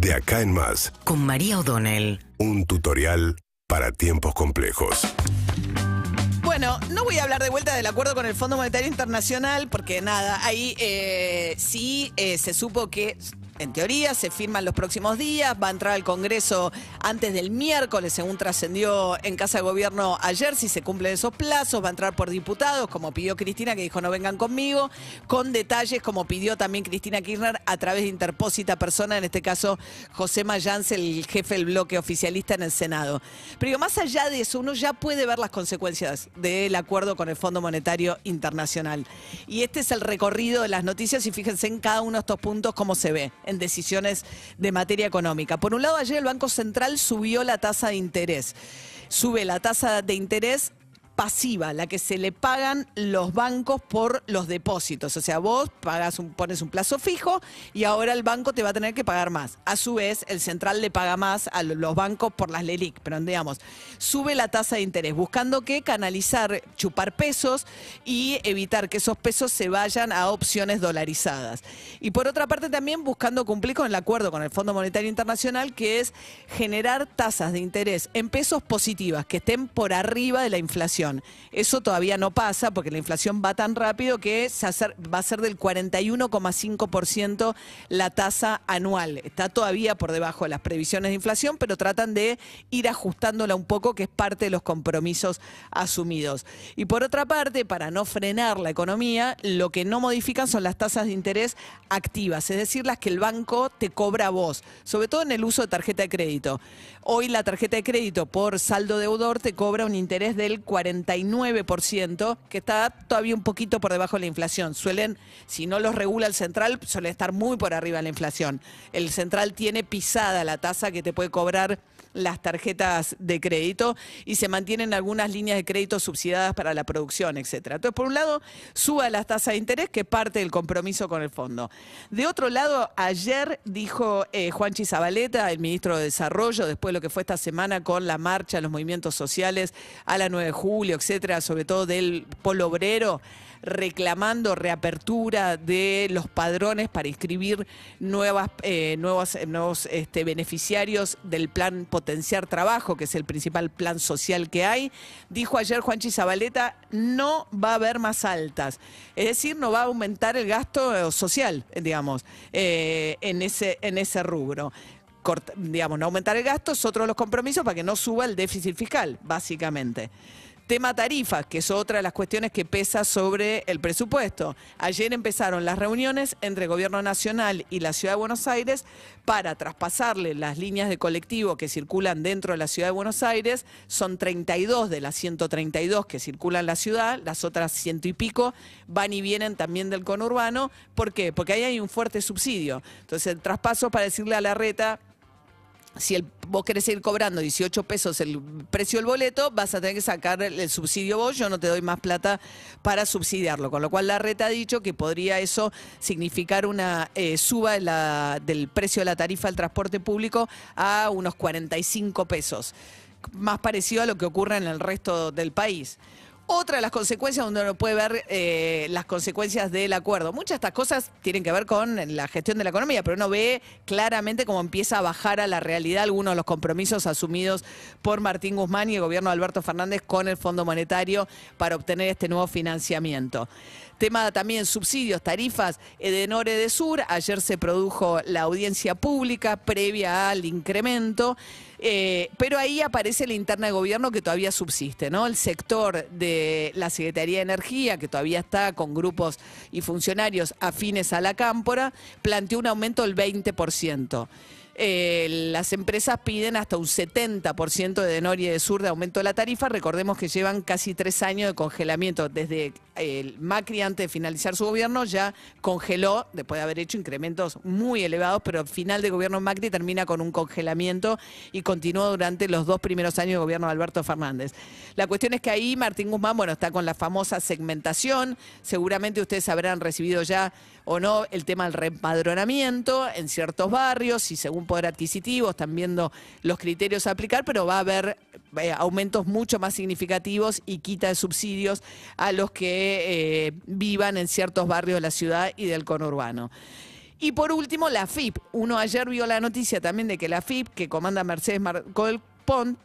De acá en más, con María O'Donnell. un tutorial para tiempos complejos. Bueno, no voy a hablar de vuelta del acuerdo con el Fondo Monetario Internacional porque nada, ahí eh, sí eh, se supo que en teoría se firman los próximos días, va a entrar al Congreso antes del miércoles, según trascendió en Casa de Gobierno ayer, si se cumplen esos plazos, va a entrar por diputados, como pidió Cristina, que dijo no vengan conmigo, con detalles como pidió también Cristina Kirchner a través de interpósita persona, en este caso José Mayans, el jefe del bloque oficialista en el Senado. Pero digo, más allá de eso, uno ya puede ver las consecuencias del acuerdo con el Fondo Monetario Internacional. Y este es el recorrido de las noticias y fíjense en cada uno de estos puntos cómo se ve en decisiones de materia económica. Por un lado, ayer el Banco Central subió la tasa de interés. Sube la tasa de interés pasiva, la que se le pagan los bancos por los depósitos. O sea, vos pones un plazo fijo y ahora el banco te va a tener que pagar más. A su vez, el central le paga más a los bancos por las LELIC. Pero digamos, sube la tasa de interés, buscando que canalizar, chupar pesos y evitar que esos pesos se vayan a opciones dolarizadas. Y por otra parte también buscando cumplir con el acuerdo con el Fondo Monetario Internacional, que es generar tasas de interés en pesos positivas, que estén por arriba de la inflación. Eso todavía no pasa porque la inflación va tan rápido que va a ser del 41,5% la tasa anual. Está todavía por debajo de las previsiones de inflación, pero tratan de ir ajustándola un poco, que es parte de los compromisos asumidos. Y por otra parte, para no frenar la economía, lo que no modifican son las tasas de interés activas, es decir, las que el banco te cobra a vos, sobre todo en el uso de tarjeta de crédito. Hoy la tarjeta de crédito por saldo deudor te cobra un interés del 49%, que está todavía un poquito por debajo de la inflación. Suelen, si no los regula el central, suele estar muy por arriba de la inflación. El central tiene pisada la tasa que te puede cobrar las tarjetas de crédito y se mantienen algunas líneas de crédito subsidiadas para la producción, etcétera. Entonces, por un lado, suba las tasas de interés, que parte del compromiso con el fondo. De otro lado, ayer dijo eh, Juanchi Zabaleta, el ministro de Desarrollo, después de lo que fue esta semana con la marcha, los movimientos sociales a la 9 de julio, etcétera, sobre todo del polo obrero, reclamando reapertura de los padrones para inscribir nuevas, eh, nuevos, nuevos este, beneficiarios del plan Potenciar Trabajo, que es el principal plan social que hay. Dijo ayer Juanchi Zabaleta, no va a haber más altas. Es decir, no va a aumentar el gasto eh, social, digamos, eh, en, ese, en ese rubro. Digamos, no aumentar el gasto es otro de los compromisos para que no suba el déficit fiscal, básicamente. Tema tarifas, que es otra de las cuestiones que pesa sobre el presupuesto. Ayer empezaron las reuniones entre el Gobierno Nacional y la Ciudad de Buenos Aires para traspasarle las líneas de colectivo que circulan dentro de la Ciudad de Buenos Aires. Son 32 de las 132 que circulan la ciudad, las otras ciento y pico van y vienen también del conurbano. ¿Por qué? Porque ahí hay un fuerte subsidio. Entonces el traspaso para decirle a la reta, si el, vos querés ir cobrando 18 pesos el precio del boleto, vas a tener que sacar el, subsidio vos, yo no te doy más plata para subsidiarlo. Con lo cual la reta ha dicho que podría eso significar una eh, suba del precio de la tarifa del transporte público a unos 45 pesos, más parecido a lo que ocurre en el resto del país. Otra de las consecuencias donde uno puede ver eh, las consecuencias del acuerdo. Muchas de estas cosas tienen que ver con la gestión de la economía, pero uno ve claramente cómo empieza a bajar a la realidad algunos de los compromisos asumidos por Martín Guzmán y el gobierno de Alberto Fernández con el Fondo Monetario para obtener este nuevo financiamiento. Tema también subsidios, tarifas, Edenor Edesur. Ayer se produjo la audiencia pública previa al incremento. eh, pero ahí aparece la interna de gobierno que todavía subsiste, ¿no? El sector de la Secretaría de Energía, que todavía está con grupos y funcionarios afines a la cámpora, planteó un aumento del 20%. Eh, las empresas piden hasta un 70% de Denor y de Sur de aumento de la tarifa. Recordemos que llevan casi tres años de congelamiento. Desde el Macri, antes de finalizar su gobierno, ya congeló, después de haber hecho incrementos muy elevados, pero al final del gobierno Macri termina con un congelamiento y continuó durante los dos primeros años de gobierno de Alberto Fernández. La cuestión es que ahí Martín Guzmán, bueno, está con la famosa segmentación. Seguramente ustedes habrán recibido ya o no el tema del reempadronamiento en ciertos barrios y según poder adquisitivo están viendo los criterios a aplicar, pero va a haber eh, aumentos mucho más significativos y quita de subsidios a los que eh, vivan en ciertos barrios de la ciudad y del conurbano. Y por último, la FIP. Uno ayer vio la noticia también de que la FIP, que comanda Mercedes Marcol Pont,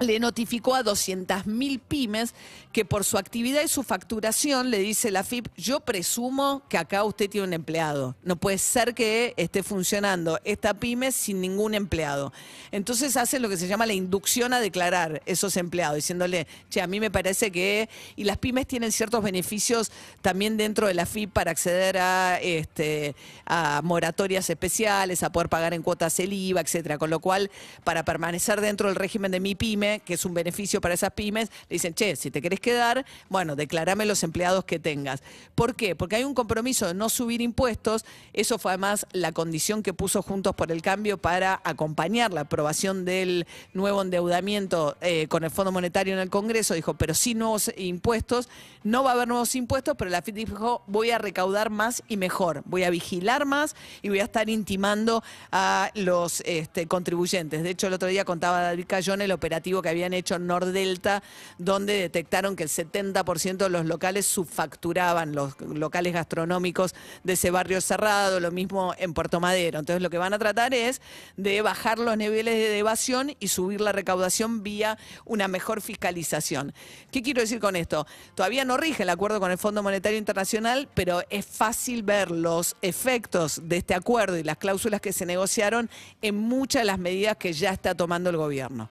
le notificó a 200.000 pymes que por su actividad y su facturación le dice la FIP, yo presumo que acá usted tiene un empleado. No puede ser que esté funcionando esta pyme sin ningún empleado. Entonces hace lo que se llama la inducción a declarar esos empleados, diciéndole, che, a mí me parece que... Y las pymes tienen ciertos beneficios también dentro de la FIP para acceder a, este, a moratorias especiales, a poder pagar en cuotas el IVA, etcétera. Con lo cual, para permanecer dentro del régimen de mi pyme, que es un beneficio para esas pymes, le dicen, che, si te querés quedar, bueno, declarame los empleados que tengas. ¿Por qué? Porque hay un compromiso de no subir impuestos. Eso fue además la condición que puso Juntos por el Cambio para acompañar la aprobación del nuevo endeudamiento eh, con el Fondo Monetario en el Congreso. Dijo, pero sí nuevos impuestos. No va a haber nuevos impuestos, pero la FIT dijo, voy a recaudar más y mejor. Voy a vigilar más y voy a estar intimando a los este, contribuyentes. De hecho, el otro día contaba David Cayón el operativo que habían hecho en Nordelta, donde detectaron que el 70% de los locales subfacturaban, los locales gastronómicos de ese barrio cerrado, lo mismo en Puerto Madero. Entonces lo que van a tratar es de bajar los niveles de evasión y subir la recaudación vía una mejor fiscalización. ¿Qué quiero decir con esto? Todavía no rige el acuerdo con el Fondo Monetario Internacional, pero es fácil ver los efectos de este acuerdo y las cláusulas que se negociaron en muchas de las medidas que ya está tomando el gobierno.